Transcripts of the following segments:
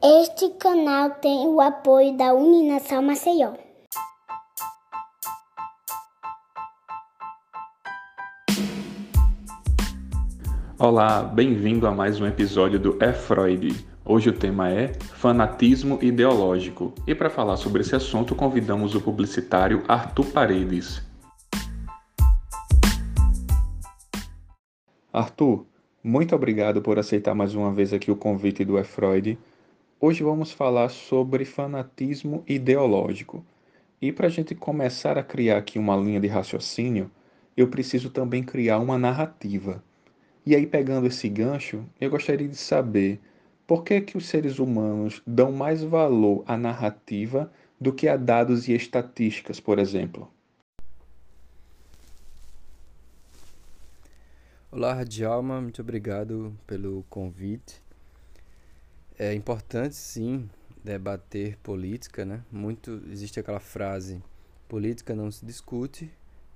Este canal tem o apoio da Uninação Maceió. Olá, bem-vindo a mais um episódio do É Freud. Hoje o tema é fanatismo ideológico. E para falar sobre esse assunto, convidamos o publicitário Arthur Paredes. Arthur, muito obrigado por aceitar mais uma vez aqui o convite do E Freud. Hoje vamos falar sobre fanatismo ideológico. E para a gente começar a criar aqui uma linha de raciocínio, eu preciso também criar uma narrativa. E aí, pegando esse gancho, eu gostaria de saber por que, que os seres humanos dão mais valor à narrativa do que a dados e estatísticas, por exemplo. Olá, Djalma, muito obrigado pelo convite. É importante, sim, debater política, né? Muito existe aquela frase: política não se discute,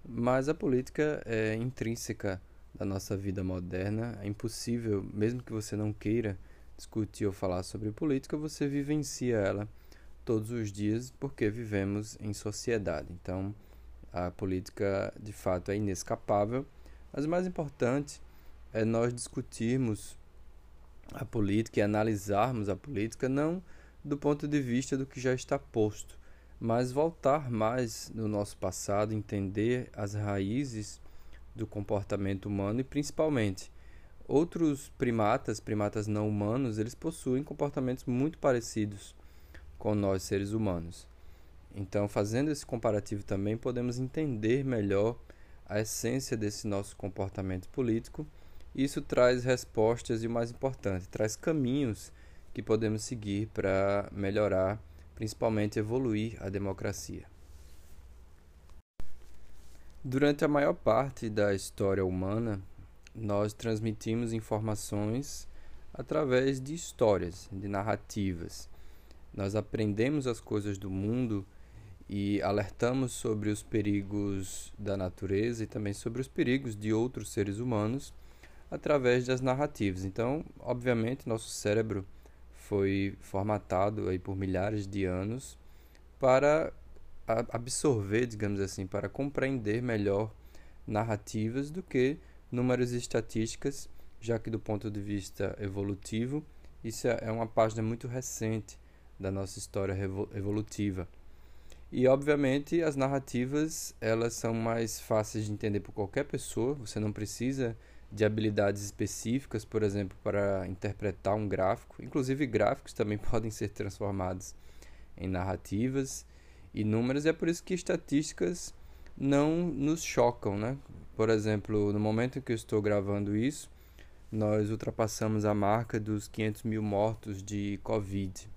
mas a política é intrínseca da nossa vida moderna. É impossível, mesmo que você não queira discutir ou falar sobre política, você vivencia ela todos os dias porque vivemos em sociedade. Então, a política de fato é inescapável, mas o mais importante é nós discutirmos a política e analisarmos a política não do ponto de vista do que já está posto, mas voltar mais no nosso passado, entender as raízes do comportamento humano e principalmente outros primatas, primatas não humanos, eles possuem comportamentos muito parecidos com nós seres humanos. Então, fazendo esse comparativo também, podemos entender melhor a essência desse nosso comportamento político. Isso traz respostas e o mais importante, traz caminhos que podemos seguir para melhorar, principalmente evoluir a democracia. Durante a maior parte da história humana, nós transmitimos informações através de histórias, de narrativas. Nós aprendemos as coisas do mundo e alertamos sobre os perigos da natureza e também sobre os perigos de outros seres humanos através das narrativas. Então, obviamente, nosso cérebro foi formatado aí por milhares de anos para absorver, digamos assim, para compreender melhor narrativas do que números e estatísticas, já que do ponto de vista evolutivo, isso é uma página muito recente da nossa história evolutiva. E obviamente as narrativas, elas são mais fáceis de entender por qualquer pessoa, você não precisa de habilidades específicas, por exemplo, para interpretar um gráfico. Inclusive gráficos também podem ser transformados em narrativas e números, e é por isso que estatísticas não nos chocam, né? Por exemplo, no momento em que eu estou gravando isso, nós ultrapassamos a marca dos 500 mil mortos de Covid.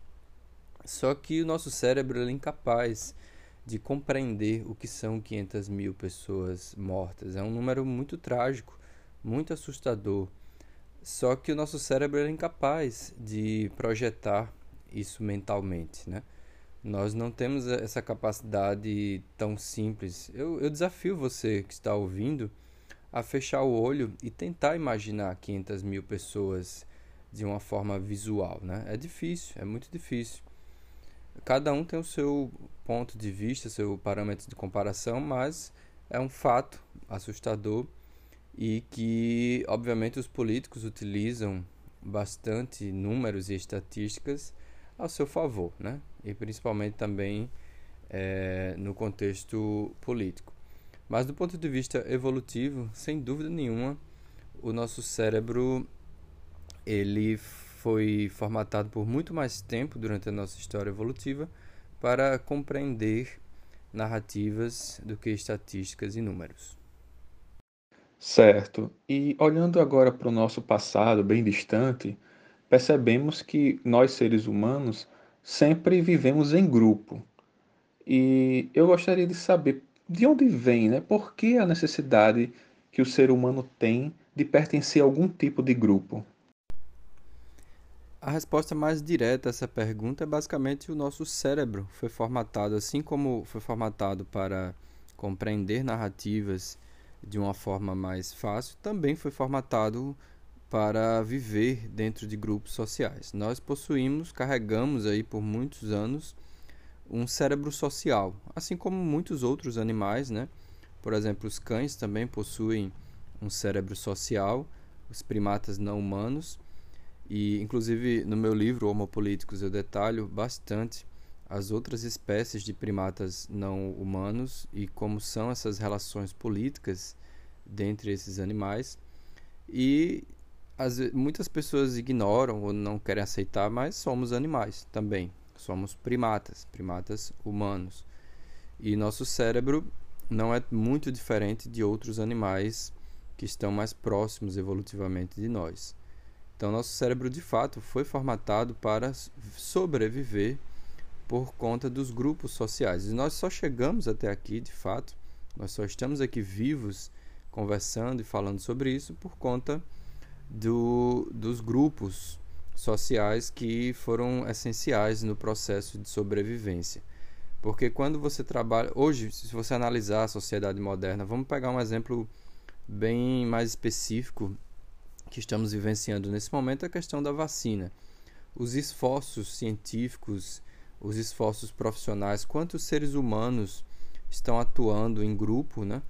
Só que o nosso cérebro é incapaz de compreender o que são 500 mil pessoas mortas. É um número muito trágico, muito assustador. Só que o nosso cérebro é incapaz de projetar isso mentalmente, né? Nós não temos essa capacidade tão simples. Eu, eu desafio você que está ouvindo a fechar o olho e tentar imaginar 500 mil pessoas de uma forma visual, né? É difícil, é muito difícil. Cada um tem o seu ponto de vista, seu parâmetro de comparação, mas é um fato assustador e que, obviamente, os políticos utilizam bastante números e estatísticas a seu favor, né? e principalmente também é, no contexto político. Mas do ponto de vista evolutivo, sem dúvida nenhuma, o nosso cérebro ele foi formatado por muito mais tempo durante a nossa história evolutiva para compreender narrativas do que estatísticas e números. Certo. E olhando agora para o nosso passado bem distante, percebemos que nós seres humanos sempre vivemos em grupo. E eu gostaria de saber de onde vem, né? Por que a necessidade que o ser humano tem de pertencer a algum tipo de grupo? A resposta mais direta a essa pergunta é basicamente o nosso cérebro foi formatado, assim como foi formatado para compreender narrativas de uma forma mais fácil, também foi formatado para viver dentro de grupos sociais. Nós possuímos, carregamos aí por muitos anos um cérebro social, assim como muitos outros animais, né? Por exemplo, os cães também possuem um cérebro social, os primatas não humanos. E, inclusive, no meu livro Homo Políticos, eu detalho bastante as outras espécies de primatas não humanos e como são essas relações políticas dentre esses animais. E as, muitas pessoas ignoram ou não querem aceitar, mas somos animais também. Somos primatas, primatas humanos. E nosso cérebro não é muito diferente de outros animais que estão mais próximos evolutivamente de nós. Então, nosso cérebro de fato foi formatado para sobreviver por conta dos grupos sociais. E nós só chegamos até aqui, de fato, nós só estamos aqui vivos conversando e falando sobre isso por conta do, dos grupos sociais que foram essenciais no processo de sobrevivência. Porque quando você trabalha. Hoje, se você analisar a sociedade moderna, vamos pegar um exemplo bem mais específico que estamos vivenciando nesse momento é a questão da vacina. Os esforços científicos, os esforços profissionais, quantos seres humanos estão atuando em grupo né,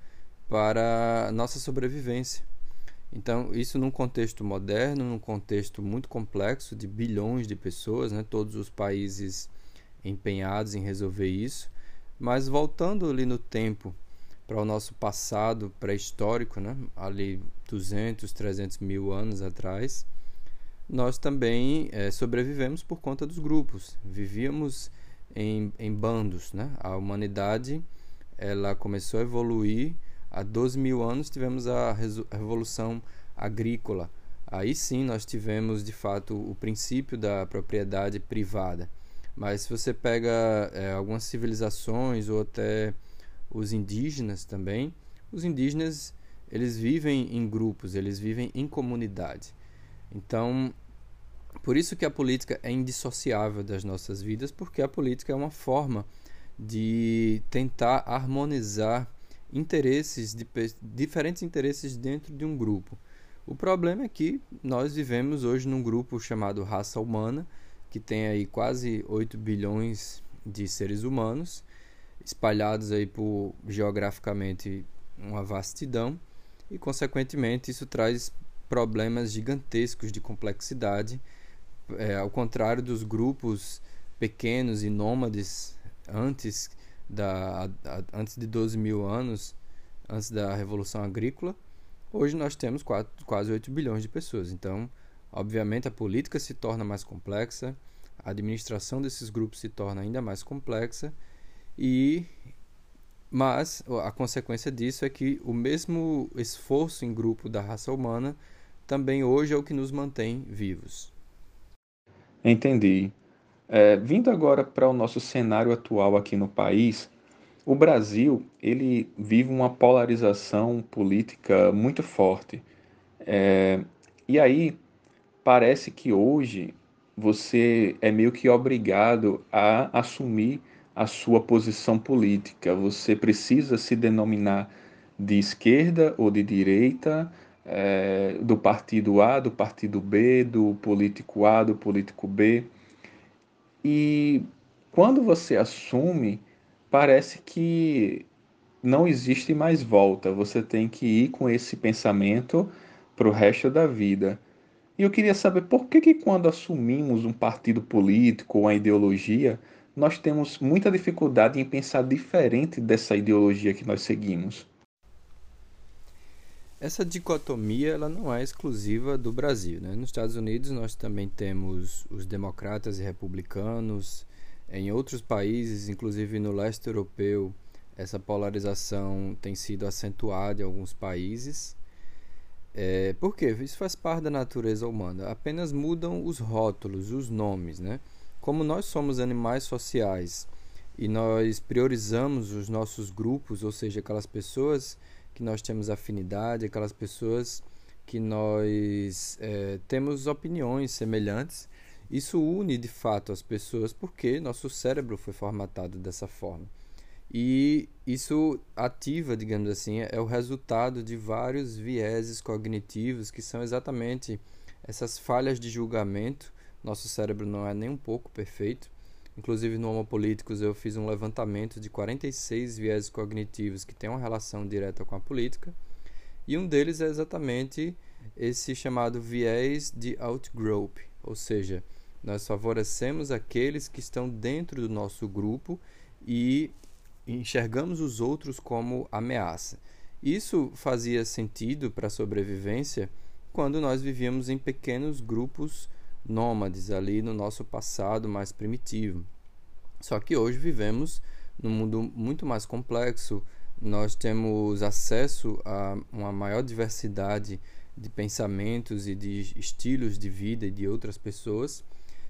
para nossa sobrevivência. Então, isso num contexto moderno, num contexto muito complexo de bilhões de pessoas, né? todos os países empenhados em resolver isso. Mas voltando ali no tempo para o nosso passado pré-histórico, né? ali 200, 300 mil anos atrás, nós também é, sobrevivemos por conta dos grupos. Vivíamos em, em bandos. Né? A humanidade ela começou a evoluir há 12 mil anos tivemos a Revolução Agrícola. Aí sim nós tivemos de fato o princípio da propriedade privada. Mas se você pega é, algumas civilizações ou até os indígenas também, os indígenas eles vivem em grupos, eles vivem em comunidade. Então, por isso que a política é indissociável das nossas vidas, porque a política é uma forma de tentar harmonizar interesses de diferentes interesses dentro de um grupo. O problema é que nós vivemos hoje num grupo chamado raça humana, que tem aí quase 8 bilhões de seres humanos, espalhados aí por geograficamente uma vastidão, e consequentemente isso traz problemas gigantescos de complexidade, é, ao contrário dos grupos pequenos e nômades antes da, a, antes de 12 mil anos, antes da Revolução Agrícola, hoje nós temos quase 8 bilhões de pessoas. Então, obviamente, a política se torna mais complexa, a administração desses grupos se torna ainda mais complexa e mas a consequência disso é que o mesmo esforço em grupo da raça humana também hoje é o que nos mantém vivos. Entendi. É, vindo agora para o nosso cenário atual aqui no país, o Brasil ele vive uma polarização política muito forte. É, e aí parece que hoje você é meio que obrigado a assumir a sua posição política. Você precisa se denominar de esquerda ou de direita, é, do partido A, do partido B, do político A, do político B. E quando você assume, parece que não existe mais volta. Você tem que ir com esse pensamento para o resto da vida. E eu queria saber por que, que quando assumimos um partido político ou uma ideologia, nós temos muita dificuldade em pensar diferente dessa ideologia que nós seguimos. Essa dicotomia ela não é exclusiva do Brasil. Né? Nos Estados Unidos nós também temos os democratas e republicanos. Em outros países, inclusive no leste europeu, essa polarização tem sido acentuada em alguns países. É, por quê? Isso faz parte da natureza humana. Apenas mudam os rótulos, os nomes. Né? Como nós somos animais sociais e nós priorizamos os nossos grupos, ou seja, aquelas pessoas que nós temos afinidade, aquelas pessoas que nós é, temos opiniões semelhantes. Isso une de fato as pessoas porque nosso cérebro foi formatado dessa forma. E isso ativa, digamos assim, é o resultado de vários vieses cognitivos que são exatamente essas falhas de julgamento. Nosso cérebro não é nem um pouco perfeito. Inclusive no Homo Políticos eu fiz um levantamento de 46 vieses cognitivos que têm uma relação direta com a política. E um deles é exatamente esse chamado viés de outgroup, ou seja, nós favorecemos aqueles que estão dentro do nosso grupo e enxergamos os outros como ameaça. Isso fazia sentido para a sobrevivência quando nós vivíamos em pequenos grupos nômades ali no nosso passado mais primitivo. Só que hoje vivemos num mundo muito mais complexo, nós temos acesso a uma maior diversidade de pensamentos e de estilos de vida de outras pessoas,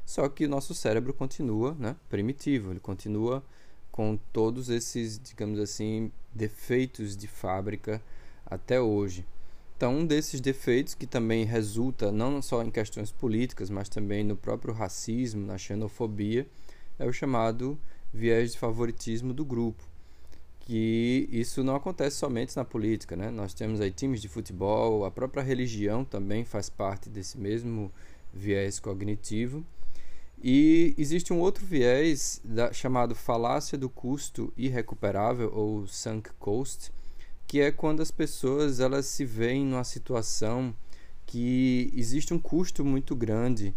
só que o nosso cérebro continua né, primitivo, ele continua com todos esses, digamos assim, defeitos de fábrica até hoje. Então, um desses defeitos que também resulta não só em questões políticas, mas também no próprio racismo, na xenofobia, é o chamado viés de favoritismo do grupo. Que isso não acontece somente na política, né? Nós temos aí times de futebol, a própria religião também faz parte desse mesmo viés cognitivo. E existe um outro viés da, chamado falácia do custo irrecuperável ou sunk cost, que é quando as pessoas elas se veem numa situação que existe um custo muito grande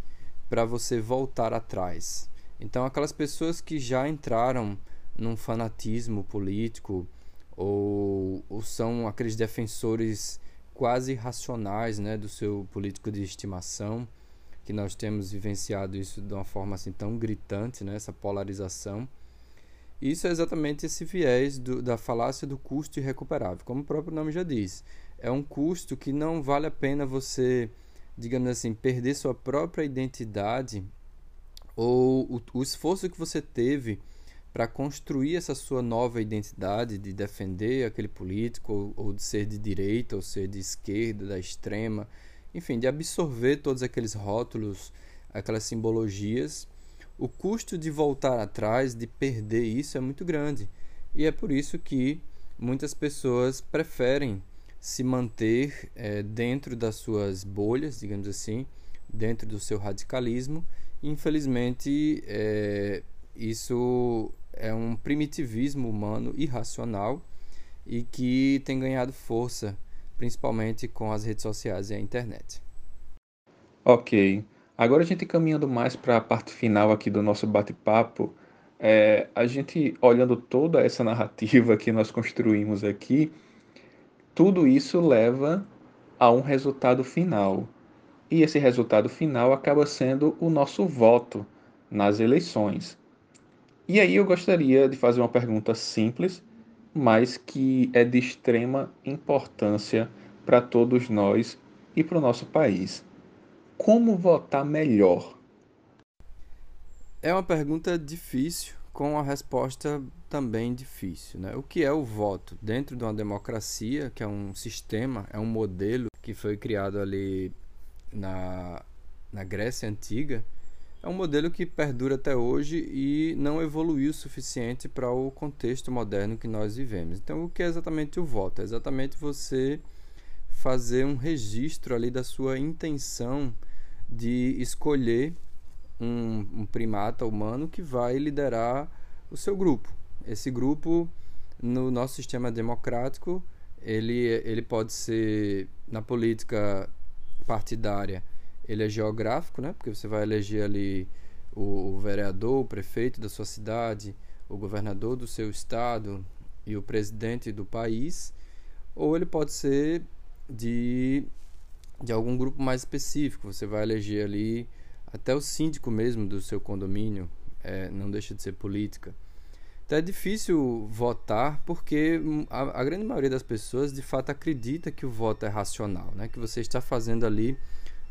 para você voltar atrás. Então, aquelas pessoas que já entraram num fanatismo político ou, ou são aqueles defensores quase racionais né, do seu político de estimação, que nós temos vivenciado isso de uma forma assim tão gritante, né, essa polarização. Isso é exatamente esse viés do, da falácia do custo irrecuperável, como o próprio nome já diz. É um custo que não vale a pena você, digamos assim, perder sua própria identidade ou o, o esforço que você teve para construir essa sua nova identidade de defender aquele político ou, ou de ser de direita ou ser de esquerda, da extrema enfim, de absorver todos aqueles rótulos, aquelas simbologias, o custo de voltar atrás, de perder isso é muito grande. E é por isso que muitas pessoas preferem se manter é, dentro das suas bolhas, digamos assim, dentro do seu radicalismo. Infelizmente, é, isso é um primitivismo humano irracional e que tem ganhado força principalmente com as redes sociais e a internet. Ok. Agora a gente caminhando mais para a parte final aqui do nosso bate-papo, é, a gente olhando toda essa narrativa que nós construímos aqui, tudo isso leva a um resultado final. E esse resultado final acaba sendo o nosso voto nas eleições. E aí eu gostaria de fazer uma pergunta simples mas que é de extrema importância para todos nós e para o nosso país. Como votar melhor? É uma pergunta difícil, com a resposta também difícil. Né? O que é o voto? Dentro de uma democracia, que é um sistema, é um modelo que foi criado ali na, na Grécia Antiga, é um modelo que perdura até hoje e não evoluiu o suficiente para o contexto moderno que nós vivemos. Então, o que é exatamente o voto? É exatamente você fazer um registro ali da sua intenção de escolher um, um primata humano que vai liderar o seu grupo. Esse grupo, no nosso sistema democrático, ele, ele pode ser, na política partidária, ele é geográfico, né? Porque você vai eleger ali o, o vereador, o prefeito da sua cidade, o governador do seu estado e o presidente do país, ou ele pode ser de, de algum grupo mais específico. Você vai eleger ali até o síndico mesmo do seu condomínio, é, não deixa de ser política. Então é difícil votar porque a, a, grande maioria das pessoas de fato acredita que o voto é racional, né? que você está fazendo ali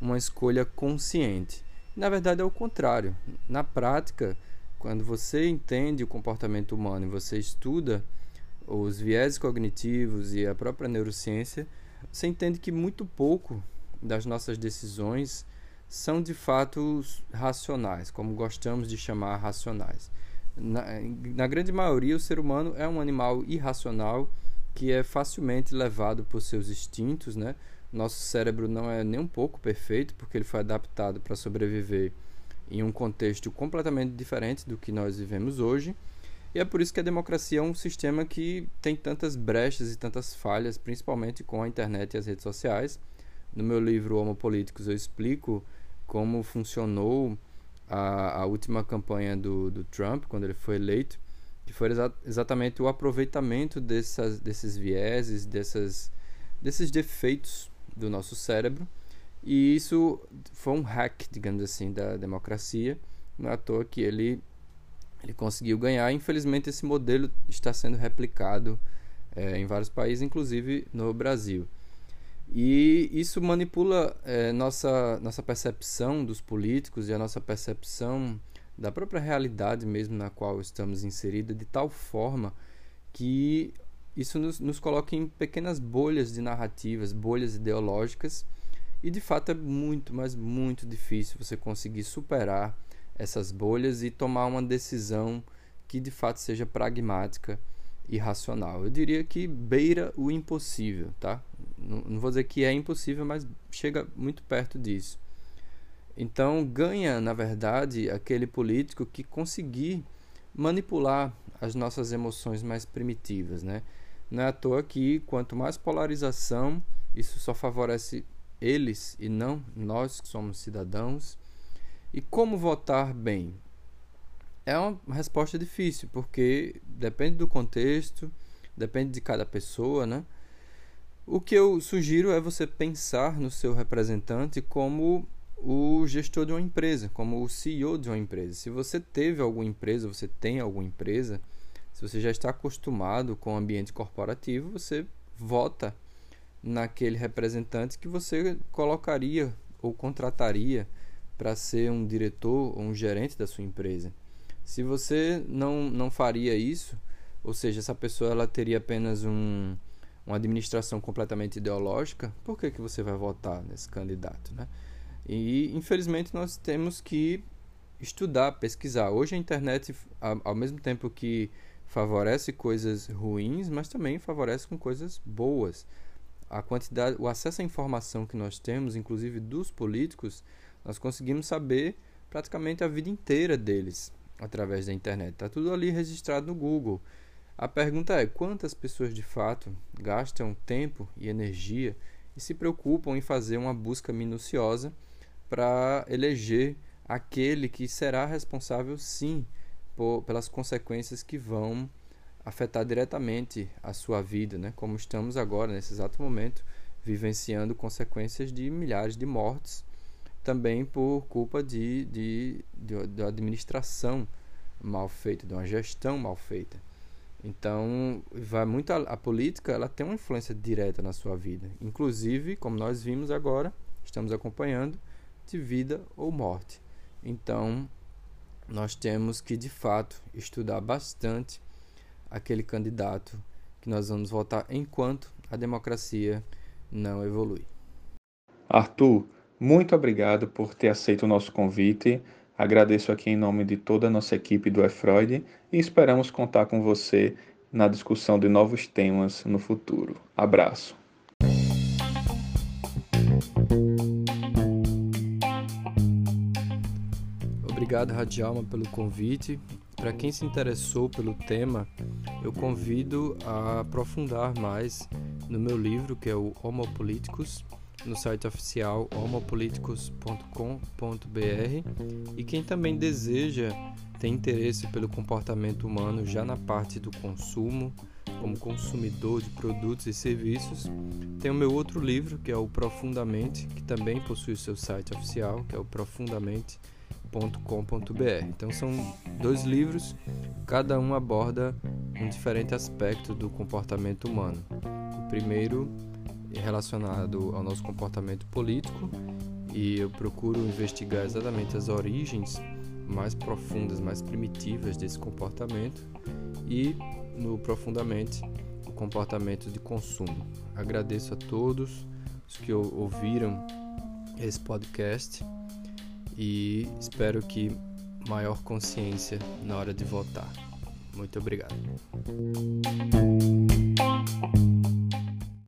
uma escolha consciente. Na verdade, é o contrário. Na prática, quando você entende o comportamento humano e você estuda os viés cognitivos e a própria neurociência, você entende que muito pouco das nossas decisões são de fato racionais, como gostamos de chamar racionais. Na, na grande maioria, o ser humano é um animal irracional que é facilmente levado por seus instintos, né? Nosso cérebro não é nem um pouco perfeito, porque ele foi adaptado para sobreviver em um contexto completamente diferente do que nós vivemos hoje. E é por isso que a democracia é um sistema que tem tantas brechas e tantas falhas, principalmente com a internet e as redes sociais. No meu livro Homo Políticos eu explico como funcionou a, a última campanha do, do Trump, quando ele foi eleito, que foi exa exatamente o aproveitamento dessas, desses vieses, dessas, desses defeitos do nosso cérebro. E isso foi um hack, digamos assim, da democracia. Não é à toa que ele, ele conseguiu ganhar. Infelizmente, esse modelo está sendo replicado é, em vários países, inclusive no Brasil. E isso manipula é, nossa, nossa percepção dos políticos e a nossa percepção da própria realidade mesmo na qual estamos inseridos, de tal forma que isso nos, nos coloca em pequenas bolhas de narrativas, bolhas ideológicas, e de fato é muito, mas muito difícil você conseguir superar essas bolhas e tomar uma decisão que de fato seja pragmática e racional. Eu diria que beira o impossível, tá? Não, não vou dizer que é impossível, mas chega muito perto disso. Então ganha, na verdade, aquele político que conseguir manipular as nossas emoções mais primitivas, né? Não é à toa que quanto mais polarização, isso só favorece eles e não nós que somos cidadãos. E como votar bem? É uma resposta difícil, porque depende do contexto, depende de cada pessoa, né? O que eu sugiro é você pensar no seu representante como o gestor de uma empresa, como o CEO de uma empresa. Se você teve alguma empresa, você tem alguma empresa, se você já está acostumado com o ambiente corporativo, você vota naquele representante que você colocaria ou contrataria para ser um diretor ou um gerente da sua empresa. Se você não, não faria isso, ou seja, essa pessoa ela teria apenas um, uma administração completamente ideológica, por que, que você vai votar nesse candidato? Né? E infelizmente nós temos que estudar, pesquisar. Hoje a internet, ao mesmo tempo que favorece coisas ruins, mas também favorece com coisas boas. A quantidade, o acesso à informação que nós temos, inclusive dos políticos, nós conseguimos saber praticamente a vida inteira deles através da internet. Está tudo ali registrado no Google. A pergunta é: quantas pessoas de fato gastam tempo e energia e se preocupam em fazer uma busca minuciosa para eleger aquele que será responsável, sim, por, pelas consequências que vão afetar diretamente a sua vida, né? como estamos agora, nesse exato momento, vivenciando consequências de milhares de mortes, também por culpa de, de, de, de administração mal feita, de uma gestão mal feita. Então, vai muito a, a, política, ela tem uma influência direta na sua vida. Inclusive, como nós vimos agora, estamos acompanhando de vida ou morte. Então, nós temos que de fato estudar bastante aquele candidato que nós vamos votar enquanto a democracia não evolui. Arthur, muito obrigado por ter aceito o nosso convite. Agradeço aqui em nome de toda a nossa equipe do EFROID e esperamos contar com você na discussão de novos temas no futuro. Abraço. Obrigado, Radialma, pelo convite. Para quem se interessou pelo tema, eu convido a aprofundar mais no meu livro, que é o Homo Políticos, no site oficial homopoliticos.com.br. E quem também deseja ter interesse pelo comportamento humano já na parte do consumo, como consumidor de produtos e serviços, tem o meu outro livro, que é o Profundamente, que também possui o seu site oficial, que é o Profundamente.com www.livros.com.br. Então são dois livros, cada um aborda um diferente aspecto do comportamento humano. O primeiro relacionado ao nosso comportamento político e eu procuro investigar exatamente as origens mais profundas, mais primitivas desse comportamento e no profundamente o comportamento de consumo. Agradeço a todos os que ouviram esse podcast e espero que maior consciência na hora de votar. Muito obrigado.